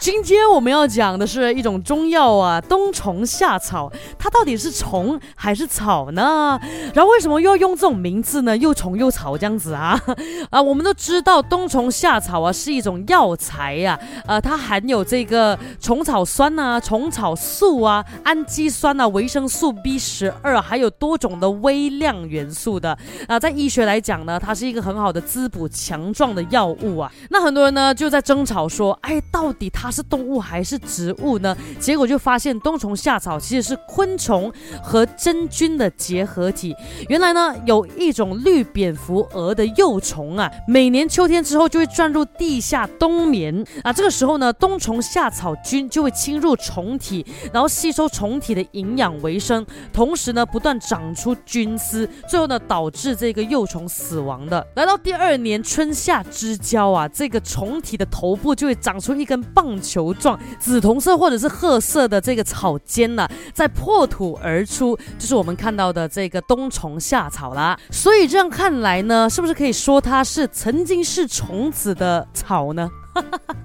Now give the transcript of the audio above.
今天我们要讲的是一种中药啊，冬虫夏草，它到底是虫还是草呢？然后为什么又要用这种名字呢？又虫又草这样子啊？啊，我们都知道冬虫夏草啊是一种药材呀，呃，它含有这个虫草酸啊、虫草素啊、氨基酸啊、维生素 B 十二，还有多种的微量元素的啊，在医学来讲呢，它是一个很好的滋补强壮的药物啊。那很多人呢就在争吵说，哎，到底它它是动物还是植物呢？结果就发现冬虫夏草其实是昆虫和真菌的结合体。原来呢，有一种绿蝙蝠蛾的幼虫啊，每年秋天之后就会钻入地下冬眠啊。这个时候呢，冬虫夏草菌就会侵入虫体，然后吸收虫体的营养为生，同时呢，不断长出菌丝，最后呢，导致这个幼虫死亡的。来到第二年春夏之交啊，这个虫体的头部就会长出一根棒。球状紫铜色或者是褐色的这个草尖呢，在破土而出，就是我们看到的这个冬虫夏草啦。所以这样看来呢，是不是可以说它是曾经是虫子的草呢？